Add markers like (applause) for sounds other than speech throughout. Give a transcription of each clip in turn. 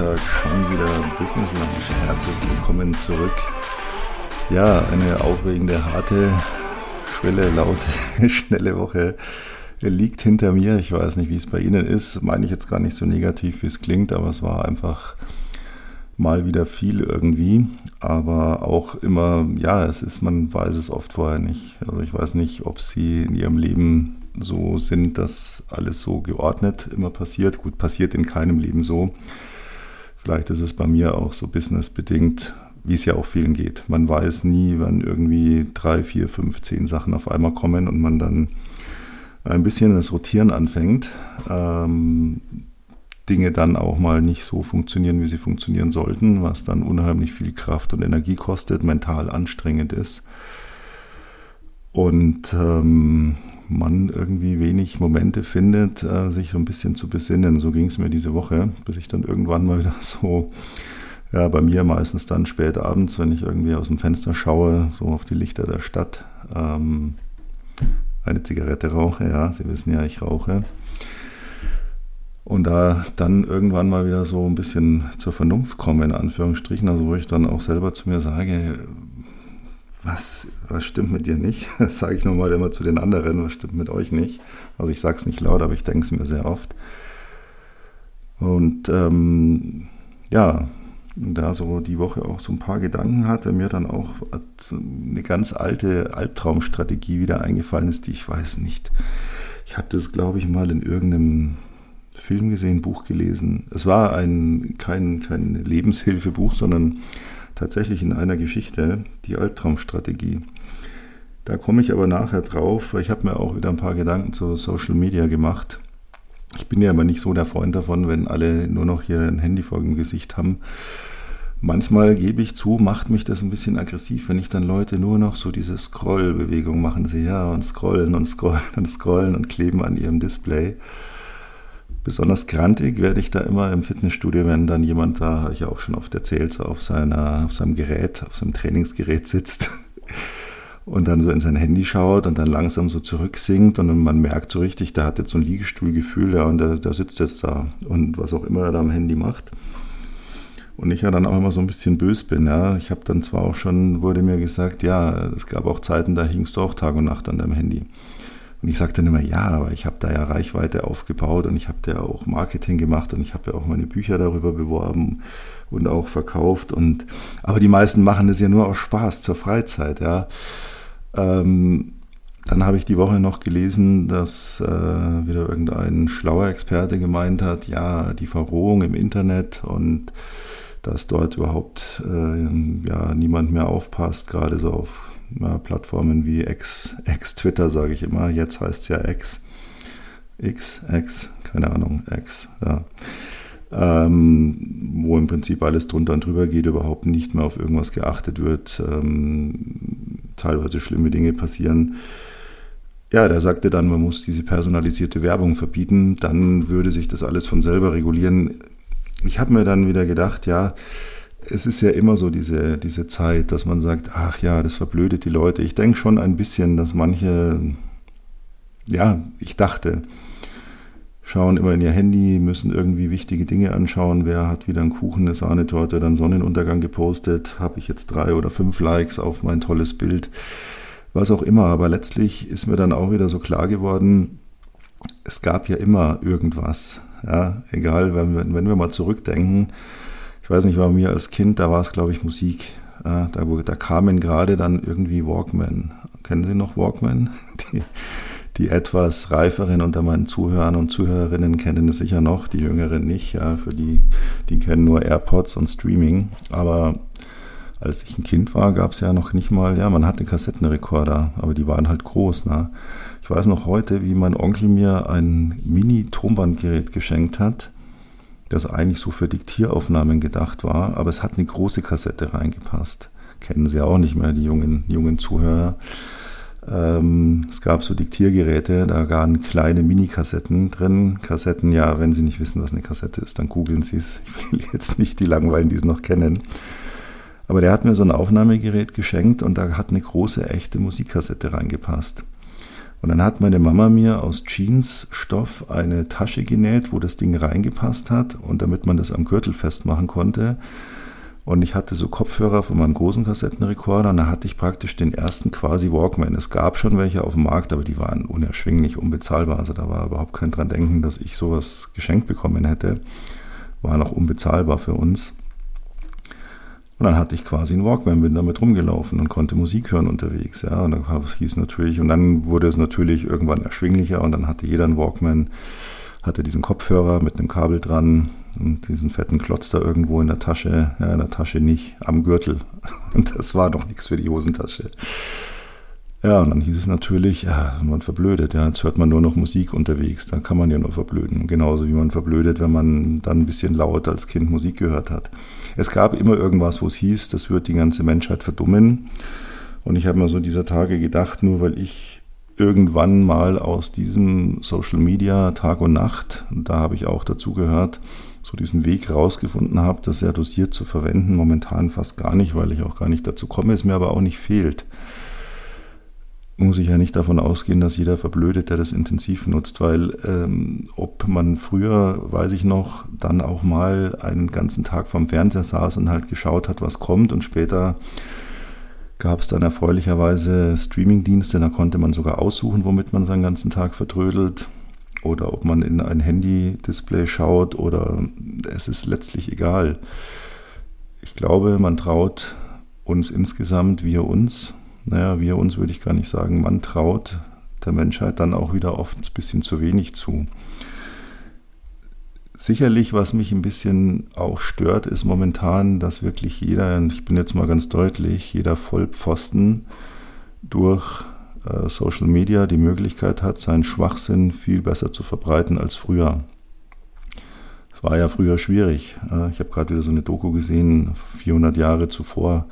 Freitag schon wieder Business Lunch. Herzlich willkommen zurück. Ja, eine aufregende, harte, schwelle, laute, (laughs) schnelle Woche liegt hinter mir. Ich weiß nicht, wie es bei Ihnen ist. Meine ich jetzt gar nicht so negativ, wie es klingt, aber es war einfach mal wieder viel irgendwie. Aber auch immer, ja, es ist, man weiß es oft vorher nicht. Also ich weiß nicht, ob Sie in Ihrem Leben so sind, dass alles so geordnet immer passiert. Gut, passiert in keinem Leben so. Vielleicht ist es bei mir auch so businessbedingt, wie es ja auch vielen geht. Man weiß nie, wann irgendwie drei, vier, fünf, zehn Sachen auf einmal kommen und man dann ein bisschen das Rotieren anfängt. Ähm, Dinge dann auch mal nicht so funktionieren, wie sie funktionieren sollten, was dann unheimlich viel Kraft und Energie kostet, mental anstrengend ist. Und ähm, man irgendwie wenig Momente findet, äh, sich so ein bisschen zu besinnen. So ging es mir diese Woche, bis ich dann irgendwann mal (laughs) wieder so, ja, bei mir meistens dann spät abends, wenn ich irgendwie aus dem Fenster schaue, so auf die Lichter der Stadt, ähm, eine Zigarette rauche. Ja, Sie wissen ja, ich rauche. Und da dann irgendwann mal wieder so ein bisschen zur Vernunft komme, in Anführungsstrichen, also wo ich dann auch selber zu mir sage, was, was stimmt mit dir nicht? (laughs) Das sage ich nochmal immer zu den anderen, was stimmt mit euch nicht? Also ich sage es nicht laut, aber ich denke es mir sehr oft. Und ähm, ja, da so die Woche auch so ein paar Gedanken hatte, mir dann auch eine ganz alte Albtraumstrategie wieder eingefallen ist, die ich weiß nicht. Ich habe das, glaube ich, mal in irgendeinem Film gesehen, Buch gelesen. Es war ein, kein, kein Lebenshilfebuch, sondern tatsächlich in einer Geschichte, die Albtraumstrategie. Da komme ich aber nachher drauf. Ich habe mir auch wieder ein paar Gedanken zu Social Media gemacht. Ich bin ja aber nicht so der Freund davon, wenn alle nur noch hier ein Handy vor dem Gesicht haben. Manchmal gebe ich zu, macht mich das ein bisschen aggressiv, wenn ich dann Leute nur noch so diese Scroll-Bewegung machen sehe, ja, und scrollen und scrollen und scrollen und kleben an ihrem Display. Besonders grantig werde ich da immer im Fitnessstudio, wenn dann jemand da, habe ich ja auch schon oft erzählt, so auf, seiner, auf seinem Gerät, auf seinem Trainingsgerät sitzt (laughs) und dann so in sein Handy schaut und dann langsam so zurücksinkt und man merkt so richtig, der hat jetzt so ein Liegestuhlgefühl, ja, und der, der sitzt jetzt da und was auch immer er da am Handy macht. Und ich ja dann auch immer so ein bisschen bös bin, ja. Ich habe dann zwar auch schon, wurde mir gesagt, ja, es gab auch Zeiten, da hingst du auch Tag und Nacht an deinem Handy. Und ich sage dann immer, ja, aber ich habe da ja Reichweite aufgebaut und ich habe da auch Marketing gemacht und ich habe ja auch meine Bücher darüber beworben und auch verkauft. Und aber die meisten machen das ja nur aus Spaß zur Freizeit, ja. Ähm, dann habe ich die Woche noch gelesen, dass äh, wieder irgendein schlauer Experte gemeint hat, ja, die Verrohung im Internet und dass dort überhaupt äh, ja, niemand mehr aufpasst, gerade so auf ja, Plattformen wie X, X Twitter, sage ich immer. Jetzt heißt es ja X. X, X, keine Ahnung, X, ja. Ähm, wo im Prinzip alles drunter und drüber geht, überhaupt nicht mehr auf irgendwas geachtet wird, ähm, teilweise schlimme Dinge passieren. Ja, der sagte dann, man muss diese personalisierte Werbung verbieten, dann würde sich das alles von selber regulieren. Ich habe mir dann wieder gedacht, ja, es ist ja immer so diese, diese Zeit, dass man sagt, ach ja, das verblödet die Leute. Ich denke schon ein bisschen, dass manche, ja, ich dachte, schauen immer in ihr Handy, müssen irgendwie wichtige Dinge anschauen. Wer hat wieder einen Kuchen, eine Sahnetorte oder einen Sonnenuntergang gepostet? Habe ich jetzt drei oder fünf Likes auf mein tolles Bild? Was auch immer. Aber letztlich ist mir dann auch wieder so klar geworden, es gab ja immer irgendwas. Ja, egal, wenn, wenn wir mal zurückdenken, ich weiß nicht, bei mir als Kind, da war es, glaube ich, Musik. Äh, da, da kamen gerade dann irgendwie Walkman. Kennen Sie noch Walkman? (laughs) Die, die etwas reiferen unter meinen Zuhörern und Zuhörerinnen kennen es sicher noch, die jüngeren nicht. Ja, für die, die kennen nur AirPods und Streaming. Aber als ich ein Kind war, gab es ja noch nicht mal, ja, man hatte Kassettenrekorder, aber die waren halt groß. Ne? Ich weiß noch heute, wie mein Onkel mir ein Mini-Tonbandgerät geschenkt hat das eigentlich so für Diktieraufnahmen gedacht war, aber es hat eine große Kassette reingepasst. Kennen Sie auch nicht mehr, die jungen, jungen Zuhörer. Ähm, es gab so Diktiergeräte, da waren kleine Mini-Kassetten drin. Kassetten, ja, wenn Sie nicht wissen, was eine Kassette ist, dann googeln Sie es. Ich will jetzt nicht die langweilen, die es noch kennen. Aber der hat mir so ein Aufnahmegerät geschenkt und da hat eine große, echte Musikkassette reingepasst. Und dann hat meine Mama mir aus Jeansstoff eine Tasche genäht, wo das Ding reingepasst hat und damit man das am Gürtel festmachen konnte. Und ich hatte so Kopfhörer von meinem großen Kassettenrekorder und da hatte ich praktisch den ersten quasi Walkman. Es gab schon welche auf dem Markt, aber die waren unerschwinglich, unbezahlbar. Also da war überhaupt kein dran denken, dass ich sowas geschenkt bekommen hätte. War noch unbezahlbar für uns. Und dann hatte ich quasi einen Walkman, bin damit rumgelaufen und konnte Musik hören unterwegs. Ja, und dann hieß natürlich, und dann wurde es natürlich irgendwann erschwinglicher und dann hatte jeder einen Walkman, hatte diesen Kopfhörer mit einem Kabel dran und diesen fetten Klotz da irgendwo in der Tasche. Ja, in der Tasche nicht, am Gürtel. (laughs) Und das war doch nichts für die Hosentasche. Ja, und dann hieß es natürlich, ja, man verblödet, ja, jetzt hört man nur noch Musik unterwegs, dann kann man ja nur verblöden. Genauso wie man verblödet, wenn man dann ein bisschen laut als Kind Musik gehört hat. Es gab immer irgendwas, wo es hieß, das wird die ganze Menschheit verdummen. Und ich habe mir so dieser Tage gedacht, nur weil ich irgendwann mal aus diesem Social Media Tag und Nacht, da habe ich auch dazu gehört, so diesen Weg rausgefunden habe, das sehr dosiert zu verwenden. Momentan fast gar nicht, weil ich auch gar nicht dazu komme, es mir aber auch nicht fehlt muss ich ja nicht davon ausgehen, dass jeder verblödet, der das intensiv nutzt, weil ähm, ob man früher, weiß ich noch, dann auch mal einen ganzen Tag vom Fernseher saß und halt geschaut hat, was kommt und später gab es dann erfreulicherweise Streamingdienste, da konnte man sogar aussuchen, womit man seinen ganzen Tag vertrödelt oder ob man in ein Handy-Display schaut oder es ist letztlich egal. Ich glaube, man traut uns insgesamt, wir uns, naja, wir uns würde ich gar nicht sagen, man traut der Menschheit dann auch wieder oft ein bisschen zu wenig zu. Sicherlich, was mich ein bisschen auch stört, ist momentan, dass wirklich jeder, und ich bin jetzt mal ganz deutlich, jeder Vollpfosten durch äh, Social Media die Möglichkeit hat, seinen Schwachsinn viel besser zu verbreiten als früher. Es war ja früher schwierig. Äh, ich habe gerade wieder so eine Doku gesehen, 400 Jahre zuvor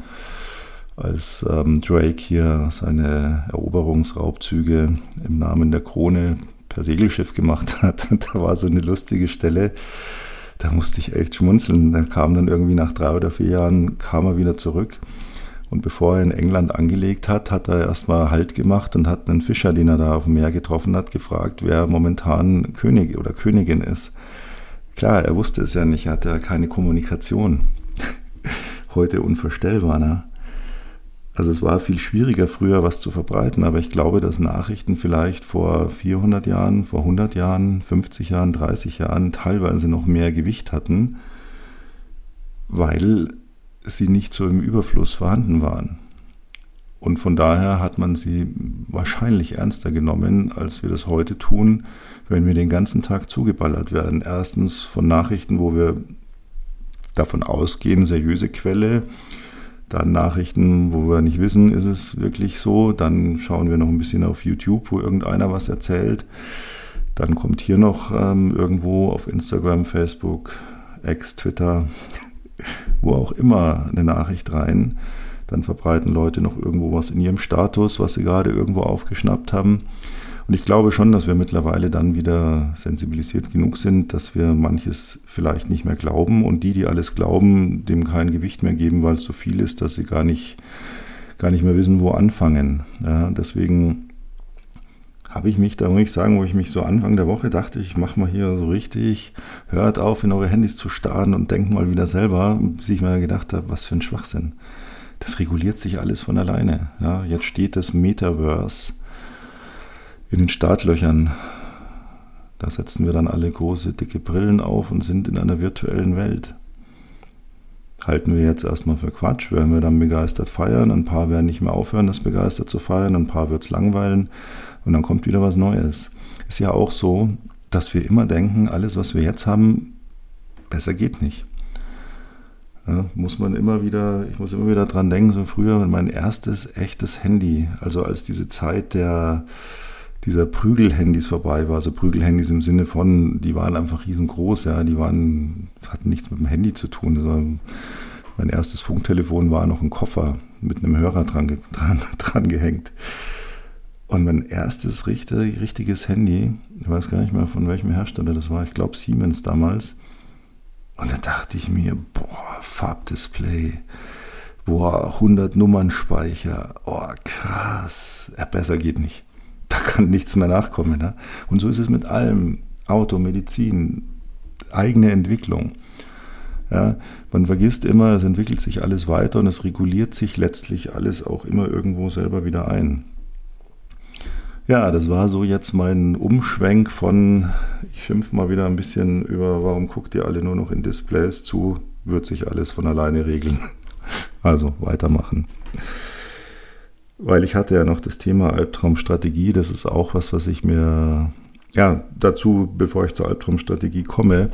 als ähm, Drake hier seine Eroberungsraubzüge im Namen der Krone per Segelschiff gemacht hat. (laughs) Da war so eine lustige Stelle, da musste ich echt schmunzeln. Dann kam dann irgendwie nach drei oder vier Jahren, kam er wieder zurück. Und bevor er in England angelegt hat, hat er erstmal Halt gemacht und hat einen Fischer, den er da auf dem Meer getroffen hat, gefragt, wer momentan König oder Königin ist. Klar, er wusste es ja nicht, er hatte ja keine Kommunikation. (laughs) Heute unvorstellbar, ne? Also es war viel schwieriger früher was zu verbreiten, aber ich glaube, dass Nachrichten vielleicht vor 400 Jahren, vor 100 Jahren, 50 Jahren, 30 Jahren teilweise noch mehr Gewicht hatten, weil sie nicht so im Überfluss vorhanden waren. Und von daher hat man sie wahrscheinlich ernster genommen, als wir das heute tun, wenn wir den ganzen Tag zugeballert werden. Erstens von Nachrichten, wo wir davon ausgehen, seriöse Quelle, dann Nachrichten, wo wir nicht wissen, ist es wirklich so. Dann schauen wir noch ein bisschen auf YouTube, wo irgendeiner was erzählt. Dann kommt hier noch ähm, irgendwo auf Instagram, Facebook, X, Twitter, (laughs) wo auch immer eine Nachricht rein. Dann verbreiten Leute noch irgendwo was in ihrem Status, was sie gerade irgendwo aufgeschnappt haben. Und ich glaube schon, dass wir mittlerweile dann wieder sensibilisiert genug sind, dass wir manches vielleicht nicht mehr glauben und die, die alles glauben, dem kein Gewicht mehr geben, weil es so viel ist, dass sie gar nicht, gar nicht mehr wissen, wo anfangen. Ja, deswegen habe ich mich, da muss ich sagen, wo ich mich so Anfang der Woche dachte, ich mache mal hier so richtig, hört auf, in eure Handys zu starren und denkt mal wieder selber, bis ich mir gedacht habe, was für ein Schwachsinn. Das reguliert sich alles von alleine. Ja, jetzt steht das Metaverse in den Startlöchern. Da setzen wir dann alle große, dicke Brillen auf und sind in einer virtuellen Welt. Halten wir jetzt erstmal für Quatsch, werden wir dann begeistert feiern, ein paar werden nicht mehr aufhören, das begeistert zu feiern, ein paar wird es langweilen und dann kommt wieder was Neues. Ist ja auch so, dass wir immer denken, alles, was wir jetzt haben, besser geht nicht. Ja, muss man immer wieder, ich muss immer wieder dran denken, so früher mein erstes echtes Handy, also als diese Zeit der dieser Prügelhandys vorbei war. Also Prügelhandys im Sinne von, die waren einfach riesengroß, ja, die waren, hatten nichts mit dem Handy zu tun. Also mein erstes Funktelefon war noch ein Koffer mit einem Hörer dran, (laughs) dran, dran gehängt. Und mein erstes richtig, richtiges Handy, ich weiß gar nicht mehr von welchem Hersteller das war, ich glaube Siemens damals. Und da dachte ich mir, boah, Farbdisplay, boah, 100 Nummernspeicher, oh krass, ja, besser geht nicht (laughs) da kann nichts mehr nachkommen. Ne? Und so ist es mit allem. Auto, Medizin, eigene Entwicklung. Ja, man vergisst immer, es entwickelt sich alles weiter und es reguliert sich letztlich alles auch immer irgendwo selber wieder ein. Ja, das war so jetzt mein Umschwenk von, ich schimpfe mal wieder ein bisschen über, warum guckt ihr alle nur noch in Displays zu, wird sich alles von alleine regeln. (laughs) Also weitermachen. Weil ich hatte ja noch das Thema Albtraumstrategie, das ist auch was, was ich mir ja, dazu, bevor ich zur Albtraumstrategie komme,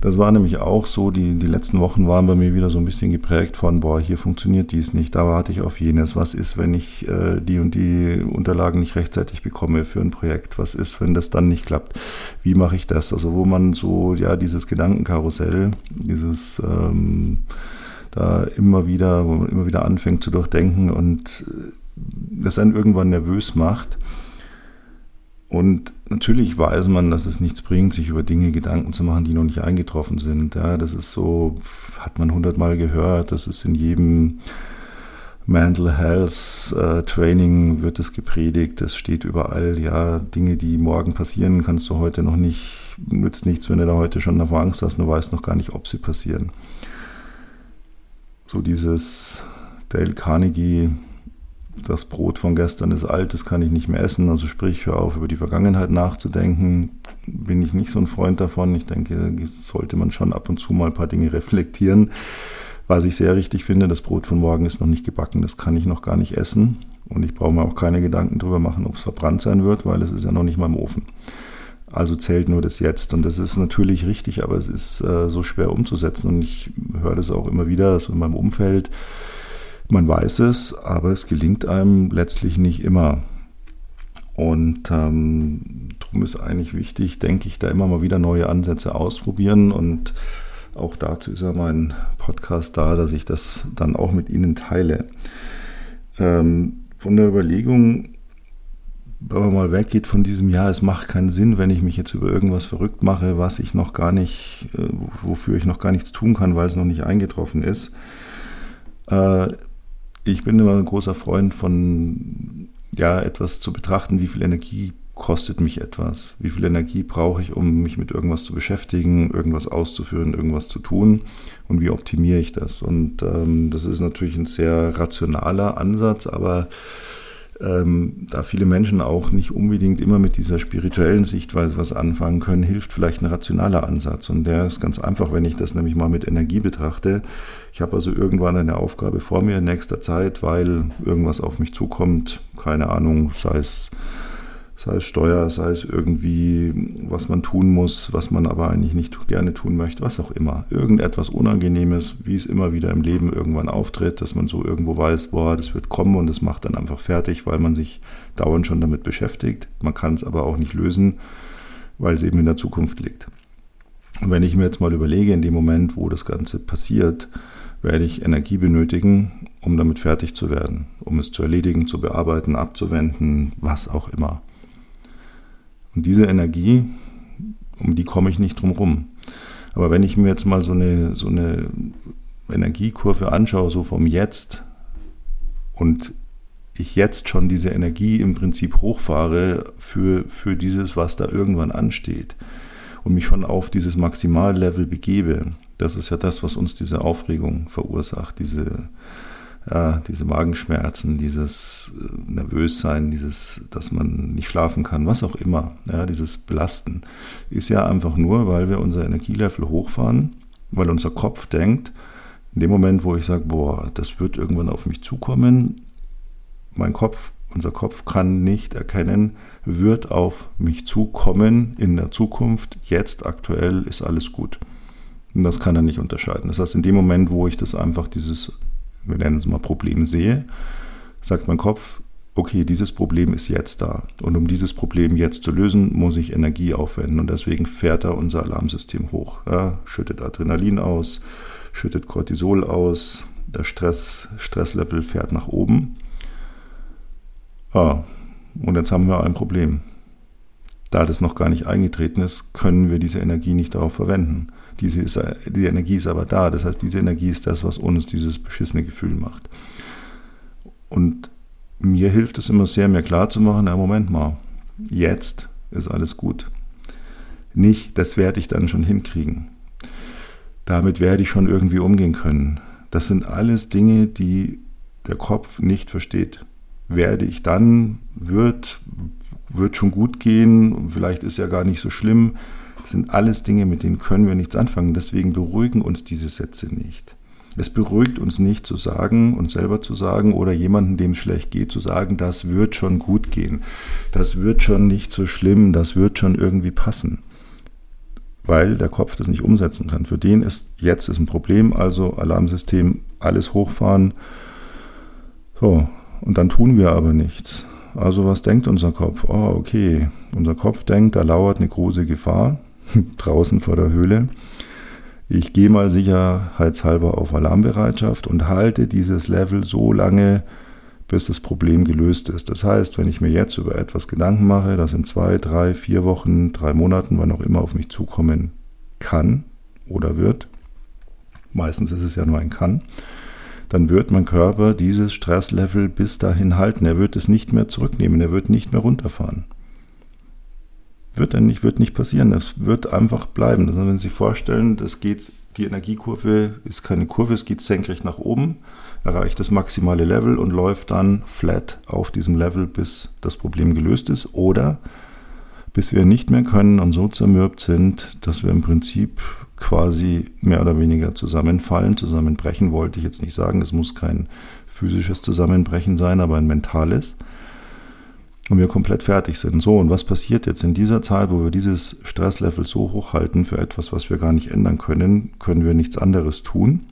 das war nämlich auch so, die, die letzten Wochen waren bei mir wieder so ein bisschen geprägt von, boah, hier funktioniert dies nicht, da warte ich auf jenes. Was ist, wenn ich äh, die und die Unterlagen nicht rechtzeitig bekomme für ein Projekt? Was ist, wenn das dann nicht klappt? Wie mache ich das? Also wo man so, ja, dieses Gedankenkarussell, dieses ähm, da immer wieder, wo man immer wieder anfängt zu durchdenken und äh, das einen irgendwann nervös macht und natürlich weiß man, dass es nichts bringt, sich über Dinge Gedanken zu machen, die noch nicht eingetroffen sind. Ja, das ist so, hat man hundertmal gehört, das ist in jedem Mental Health äh, Training wird es gepredigt, das steht überall, ja, Dinge, die morgen passieren, kannst du heute noch nicht, nützt nichts, wenn du da heute schon davor Angst hast, du weißt noch gar nicht, ob sie passieren. So dieses Dale Carnegie das Brot von gestern ist alt, das kann ich nicht mehr essen. Also sprich, hör auf, über die Vergangenheit nachzudenken. Bin ich nicht so ein Freund davon. Ich denke, sollte man schon ab und zu mal ein paar Dinge reflektieren. Was ich sehr richtig finde, das Brot von morgen ist noch nicht gebacken, das kann ich noch gar nicht essen. Und ich brauche mir auch keine Gedanken darüber machen, ob es verbrannt sein wird, weil es ist ja noch nicht mal im Ofen. Also zählt nur das Jetzt. Und das ist natürlich richtig, aber es ist äh, so schwer umzusetzen. Und ich höre das auch immer wieder, so in meinem Umfeld man weiß es, aber es gelingt einem letztlich nicht immer. Und ähm, darum ist eigentlich wichtig, denke ich, da immer mal wieder neue Ansätze ausprobieren. Und auch dazu ist ja mein Podcast da, dass ich das dann auch mit Ihnen teile. Ähm, von der Überlegung, wenn man mal weggeht von diesem Jahr, es macht keinen Sinn, wenn ich mich jetzt über irgendwas verrückt mache, was ich noch gar nicht, äh, wofür ich noch gar nichts tun kann, weil es noch nicht eingetroffen ist. Äh, ich bin immer ein großer Freund von, ja, etwas zu betrachten, wie viel Energie kostet mich etwas, wie viel Energie brauche ich, um mich mit irgendwas zu beschäftigen, irgendwas auszuführen, irgendwas zu tun? Und wie optimiere ich das. Und ähm, das ist natürlich ein sehr rationaler Ansatz, aber ähm, da viele Menschen auch nicht unbedingt immer mit dieser spirituellen Sichtweise was anfangen können, hilft vielleicht ein rationaler Ansatz. Und der ist ganz einfach, wenn ich das nämlich mal mit Energie betrachte. Ich habe also irgendwann eine Aufgabe vor mir in nächster Zeit, weil irgendwas auf mich zukommt, keine Ahnung, sei es sei es Steuer, sei es irgendwie, was man tun muss, was man aber eigentlich nicht gerne tun möchte, was auch immer. Irgendetwas Unangenehmes, wie es immer wieder im Leben irgendwann auftritt, dass man so irgendwo weiß, boah, das wird kommen und das macht dann einfach fertig, weil man sich dauernd schon damit beschäftigt. Man kann es aber auch nicht lösen, weil es eben in der Zukunft liegt. Und wenn ich mir jetzt mal überlege, in dem Moment, wo das Ganze passiert, werde ich Energie benötigen, um damit fertig zu werden, um es zu erledigen, zu bearbeiten, abzuwenden, was auch immer. Und diese Energie, um die komme ich nicht drum rum. Aber wenn ich mir jetzt mal so eine, so eine Energiekurve anschaue, so vom Jetzt, und ich jetzt schon diese Energie im Prinzip hochfahre für, für dieses, was da irgendwann ansteht und mich schon auf dieses Maximallevel begebe, das ist ja das, was uns diese Aufregung verursacht, diese ja, diese Magenschmerzen, dieses äh, Nervössein, dieses, dass man nicht schlafen kann, was auch immer, ja, dieses Belasten, ist ja einfach nur, weil wir unser Energielevel hochfahren, weil unser Kopf denkt, in dem Moment, wo ich sage, boah, das wird irgendwann auf mich zukommen, mein Kopf, unser Kopf kann nicht erkennen, wird auf mich zukommen in der Zukunft, jetzt aktuell ist alles gut. Und das kann er nicht unterscheiden. Das heißt, in dem Moment, wo ich das einfach dieses wir nennen es mal Problem sehe, sagt mein Kopf, okay, dieses Problem ist jetzt da. Und um dieses Problem jetzt zu lösen, muss ich Energie aufwenden. Und deswegen fährt er unser Alarmsystem hoch. Ja, schüttet Adrenalin aus, schüttet Cortisol aus, der Stress, Stresslevel fährt nach oben. Ja, und jetzt haben wir ein Problem. Da das noch gar nicht eingetreten ist, können wir diese Energie nicht darauf verwenden. Diese, ist, die Energie ist aber da. Das heißt, diese Energie ist das, was uns dieses beschissene Gefühl macht. Und mir hilft es immer sehr, mir klarzumachen, ja, Moment mal, Jetzt ist alles gut. Nicht, das werde ich dann schon hinkriegen. Damit werde ich schon irgendwie umgehen können. Das sind alles Dinge, die der Kopf nicht versteht. Werde ich dann, wird, wird schon gut gehen, vielleicht ist ja gar nicht so schlimm. Das sind alles Dinge, mit denen können wir nichts anfangen. Deswegen beruhigen uns diese Sätze nicht. Es beruhigt uns nicht zu sagen, uns selber zu sagen oder jemandem, dem es schlecht geht, zu sagen, das wird schon gut gehen. Das wird schon nicht so schlimm, das wird schon irgendwie passen. Weil der Kopf das nicht umsetzen kann. Für den ist jetzt ist ein Problem, also Alarmsystem, alles hochfahren. So, und dann tun wir aber nichts. Also was denkt unser Kopf? Oh, okay. Unser Kopf denkt, da lauert eine große Gefahr (laughs) draußen vor der Höhle. Ich gehe mal sicherheitshalber auf Alarmbereitschaft und halte dieses Level so lange, bis das Problem gelöst ist. Das heißt, wenn ich mir jetzt über etwas Gedanken mache, das in zwei, drei, vier Wochen, drei Monaten, wann auch immer auf mich zukommen kann oder wird, meistens ist es ja nur ein kann, dann wird mein Körper dieses Stresslevel bis dahin halten. Er wird es nicht mehr zurücknehmen, er wird nicht mehr runterfahren. Wird dann nicht, wird nicht passieren. Es wird einfach bleiben. Also wenn Sie sich vorstellen, das geht, die Energiekurve ist keine Kurve, es geht senkrecht nach oben, erreicht das maximale Level und läuft dann flat auf diesem Level, bis das Problem gelöst ist oder bis wir nicht mehr können und so zermürbt sind, dass wir im Prinzip quasi mehr oder weniger zusammenfallen. Zusammenbrechen wollte ich jetzt nicht sagen, es muss kein physisches Zusammenbrechen sein, aber ein mentales und wir komplett fertig sind. So, und was passiert jetzt in dieser Zeit, wo wir dieses Stresslevel so hoch halten für etwas, was wir gar nicht ändern können, können wir nichts anderes tun.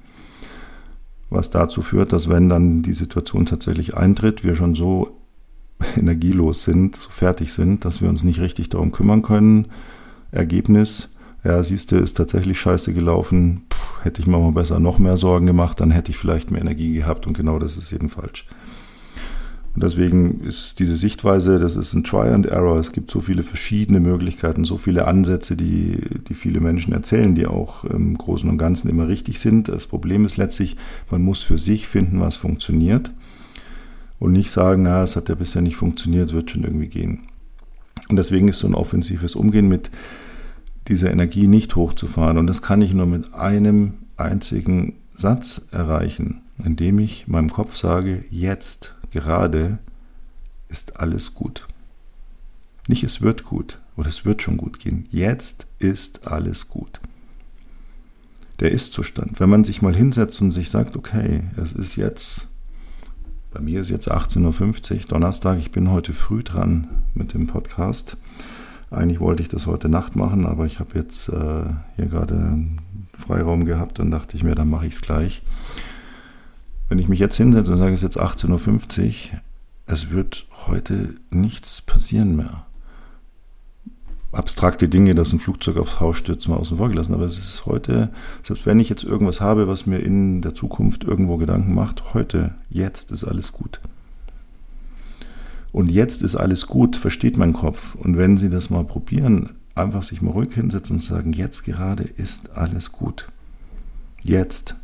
Was dazu führt, dass wenn dann die Situation tatsächlich eintritt, wir schon so (laughs) energielos sind, so fertig sind, dass wir uns nicht richtig darum kümmern können. Ergebnis, ja, siehst du, ist tatsächlich scheiße gelaufen. Puh, hätte ich mir mal besser noch mehr Sorgen gemacht, dann hätte ich vielleicht mehr Energie gehabt und genau das ist eben falsch. Und deswegen ist diese Sichtweise, das ist ein Try and Error. Es gibt so viele verschiedene Möglichkeiten, so viele Ansätze, die, die viele Menschen erzählen, die auch im Großen und Ganzen immer richtig sind. Das Problem ist letztlich, man muss für sich finden, was funktioniert. Und nicht sagen, na, es hat ja bisher nicht funktioniert, wird schon irgendwie gehen. Und deswegen ist so ein offensives Umgehen mit dieser Energie nicht hochzufahren. Und das kann ich nur mit einem einzigen Satz erreichen, indem ich meinem Kopf sage, jetzt gerade ist alles gut. Nicht es wird gut oder es wird schon gut gehen. Jetzt ist alles gut. Der Ist-Zustand. Wenn man sich mal hinsetzt und sich sagt, okay, es ist jetzt, bei mir ist jetzt 18.50 Uhr, Donnerstag, ich bin heute früh dran mit dem Podcast. Eigentlich wollte ich das heute Nacht machen, aber ich habe jetzt äh, hier gerade Freiraum gehabt und dachte ich mir, dann mache ich es gleich. Wenn ich mich jetzt hinsetze und sage, es ist jetzt 18.50 Uhr, es wird heute nichts passieren mehr. Abstrakte Dinge, dass ein Flugzeug aufs Haus stürzt, mal außen vor gelassen. Aber es ist heute, selbst wenn ich jetzt irgendwas habe, was mir in der Zukunft irgendwo Gedanken macht, heute, jetzt ist alles gut. Und jetzt ist alles gut, versteht mein Kopf. Und wenn Sie das mal probieren, einfach sich mal ruhig hinsetzen und sagen, jetzt gerade ist alles gut. Jetzt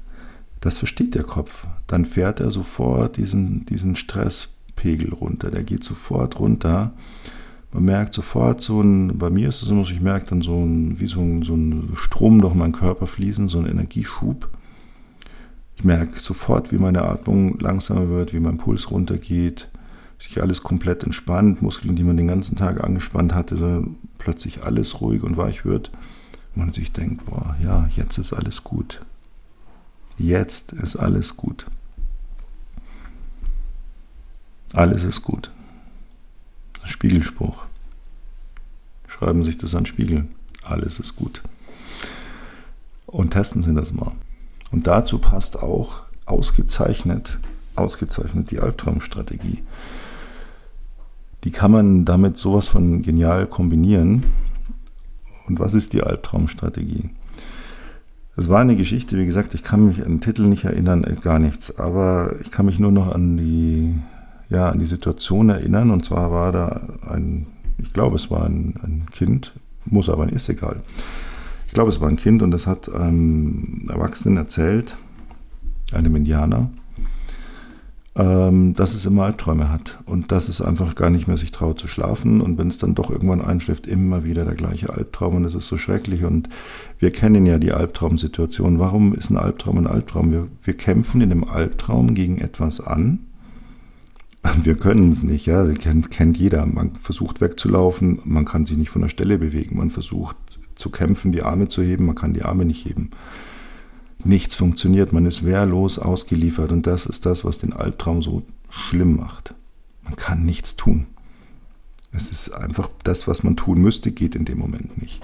das versteht der Kopf. Dann fährt er sofort diesen, diesen Stresspegel runter. Der geht sofort runter. Man merkt sofort so ein, bei mir ist es immer so, ich merke dann so ein, wie so ein, so ein Strom durch meinen Körper fließen, so ein Energieschub. Ich merke sofort, wie meine Atmung langsamer wird, wie mein Puls runtergeht, sich alles komplett entspannt, Muskeln, die man den ganzen Tag angespannt hatte, so plötzlich alles ruhig und weich wird. Und man sich denkt, boah, ja, jetzt ist alles gut. Jetzt ist alles gut. Alles ist gut. Spiegelspruch. Schreiben sich das an Spiegel. Alles ist gut. Und testen Sie das mal. Und dazu passt auch ausgezeichnet, ausgezeichnet die Albtraumstrategie. Die kann man damit sowas von genial kombinieren. Und was ist die Albtraumstrategie? Es war eine Geschichte, wie gesagt, ich kann mich an den Titel nicht erinnern, äh, gar nichts, aber ich kann mich nur noch an die, ja, an die Situation erinnern. Und zwar war da ein, ich glaube, es war ein, ein Kind, muss aber, ist egal. Ich glaube, es war ein Kind und das hat einem Erwachsenen erzählt, einem Indianer, dass es immer Albträume hat und dass es einfach gar nicht mehr sich traut zu schlafen und wenn es dann doch irgendwann einschläft, immer wieder der gleiche Albtraum und es ist so schrecklich und wir kennen ja die Albtraumsituation. Warum ist ein Albtraum ein Albtraum? Wir, wir kämpfen in dem Albtraum gegen etwas an. Wir können es nicht, ja, kennt, kennt jeder. Man versucht wegzulaufen, man kann sich nicht von der Stelle bewegen, man versucht zu kämpfen, die Arme zu heben, man kann die Arme nicht heben. Nichts funktioniert, man ist wehrlos ausgeliefert und das ist das, was den Albtraum so schlimm macht. Man kann nichts tun. Es ist einfach das, was man tun müsste, geht in dem Moment nicht.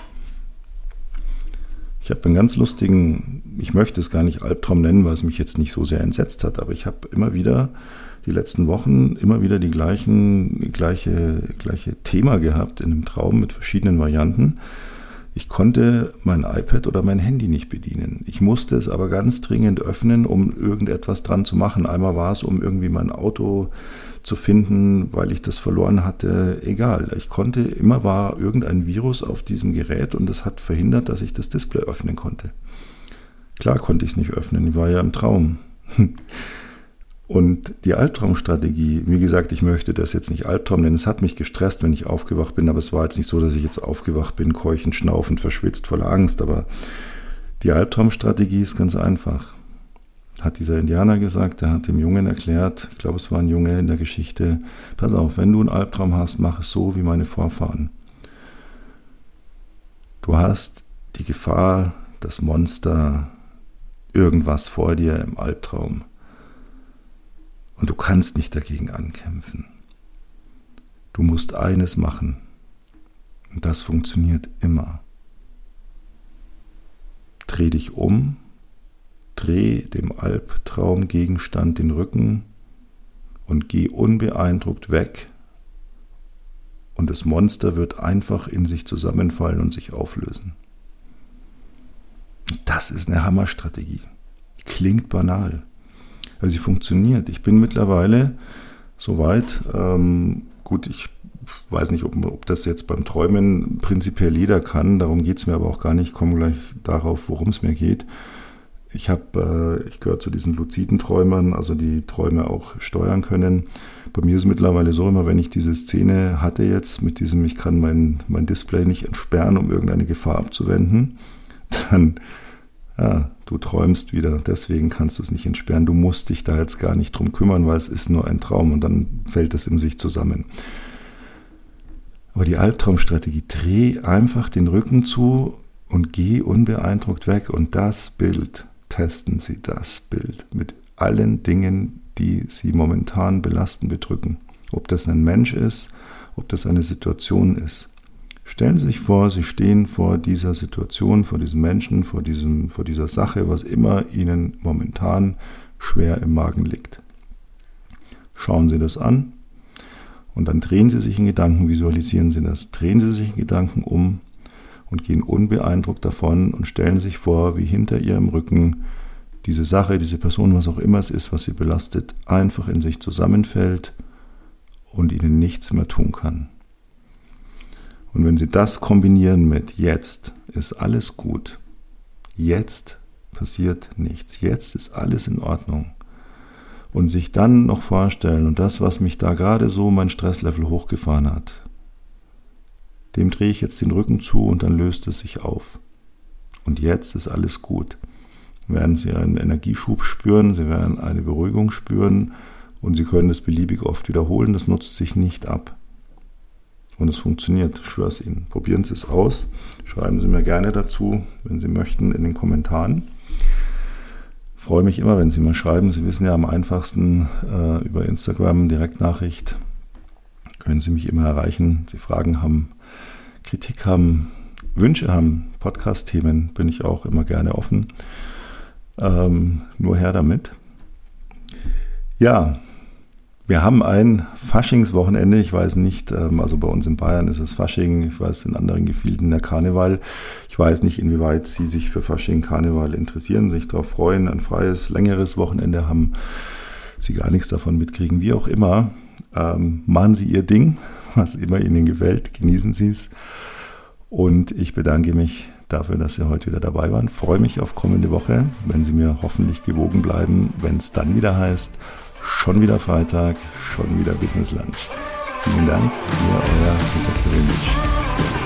Ich habe einen ganz lustigen, ich möchte es gar nicht Albtraum nennen, weil es mich jetzt nicht so sehr entsetzt hat, aber ich habe immer wieder die letzten Wochen immer wieder die gleichen, gleiche, gleiche Thema gehabt in einem Traum mit verschiedenen Varianten. Ich konnte mein iPad oder mein Handy nicht bedienen. Ich musste es aber ganz dringend öffnen, um irgendetwas dran zu machen. Einmal war es, um irgendwie mein Auto zu finden, weil ich das verloren hatte. Egal. Ich konnte, immer war irgendein Virus auf diesem Gerät und das hat verhindert, dass ich das Display öffnen konnte. Klar konnte ich es nicht öffnen. Ich war ja im Traum. (laughs) Und die Albtraumstrategie, wie gesagt, ich möchte das jetzt nicht Albtraum nennen, es hat mich gestresst, wenn ich aufgewacht bin, aber es war jetzt nicht so, dass ich jetzt aufgewacht bin, keuchend, schnaufend, verschwitzt, voller Angst, aber die Albtraumstrategie ist ganz einfach. Hat dieser Indianer gesagt, der hat dem Jungen erklärt, ich glaube, es war ein Junge in der Geschichte, pass auf, wenn du einen Albtraum hast, mach es so wie meine Vorfahren. Du hast die Gefahr, das Monster, irgendwas vor dir im Albtraum und du kannst nicht dagegen ankämpfen. Du musst eines machen. Und das funktioniert immer. Dreh dich um, dreh dem Albtraumgegenstand den Rücken und geh unbeeindruckt weg. Und das Monster wird einfach in sich zusammenfallen und sich auflösen. Das ist eine Hammerstrategie. Klingt banal weil sie funktioniert. Ich bin mittlerweile soweit, ähm, gut, ich weiß nicht, ob, ob, das jetzt beim Träumen prinzipiell jeder kann, darum geht es mir aber auch gar nicht, ich komme gleich darauf, worum es mir geht. Ich habe, äh, ich gehöre zu diesen luziden Träumern, also die Träume auch steuern können. Bei mir ist es mittlerweile so, immer wenn ich diese Szene hatte jetzt mit diesem, ich kann mein, mein Display nicht entsperren, um irgendeine Gefahr abzuwenden, (laughs) dann ja, du träumst wieder, deswegen kannst du es nicht entsperren. Du musst dich da jetzt gar nicht drum kümmern, weil es ist nur ein Traum und dann fällt es in sich zusammen. Aber die Albtraumstrategie, dreh einfach den Rücken zu und geh unbeeindruckt weg. Und das Bild, testen Sie das Bild mit allen Dingen, die Sie momentan belasten, bedrücken. Ob das ein Mensch ist, ob das eine Situation ist. Stellen Sie sich vor, Sie stehen vor dieser Situation, vor diesem Menschen, vor, diesem, vor dieser Sache, was immer Ihnen momentan schwer im Magen liegt. Schauen Sie das an und dann drehen Sie sich in Gedanken, visualisieren Sie das, drehen Sie sich in Gedanken um und gehen unbeeindruckt davon und stellen sich vor, wie hinter Ihrem Rücken diese Sache, diese Person, was auch immer es ist, was Sie belastet, einfach in sich zusammenfällt und Ihnen nichts mehr tun kann. Und wenn Sie das kombinieren mit jetzt ist alles gut, jetzt passiert nichts, jetzt ist alles in Ordnung. Und sich dann noch vorstellen, und das, was mich da gerade so mein Stresslevel hochgefahren hat, dem drehe ich jetzt den Rücken zu und dann löst es sich auf. Und jetzt ist alles gut. Werden Sie einen Energieschub spüren, Sie werden eine Beruhigung spüren und Sie können es beliebig oft wiederholen, das nutzt sich nicht ab. Und es funktioniert, ich schwöre es Ihnen. Probieren Sie es aus. Schreiben Sie mir gerne dazu, wenn Sie möchten, in den Kommentaren. Freue mich immer, wenn Sie mir schreiben. Sie wissen ja am einfachsten äh, über Instagram Direktnachricht. Können Sie mich immer erreichen. Sie Fragen haben, Kritik haben, Wünsche haben, Podcast-Themen, bin ich auch immer gerne offen. Ähm, nur her damit. Ja, wir haben ein Faschingswochenende. Ich weiß nicht, ähm, also bei uns in Bayern ist es Fasching. Ich weiß, in anderen Gefilden der Karneval. Ich weiß nicht, inwieweit Sie sich für Fasching, Karneval interessieren, sich darauf freuen, ein freies, längeres Wochenende haben, Sie gar nichts davon mitkriegen. Wie auch immer, ähm, machen Sie Ihr Ding, was immer Ihnen gefällt. Genießen Sie es. Und ich bedanke mich dafür, dass Sie heute wieder dabei waren. Freue mich auf kommende Woche, wenn Sie mir hoffentlich gewogen bleiben, wenn es dann wieder heißt, Schon wieder Freitag, schon wieder Business Lunch. Vielen Dank, ihr euer Peter Kirilich.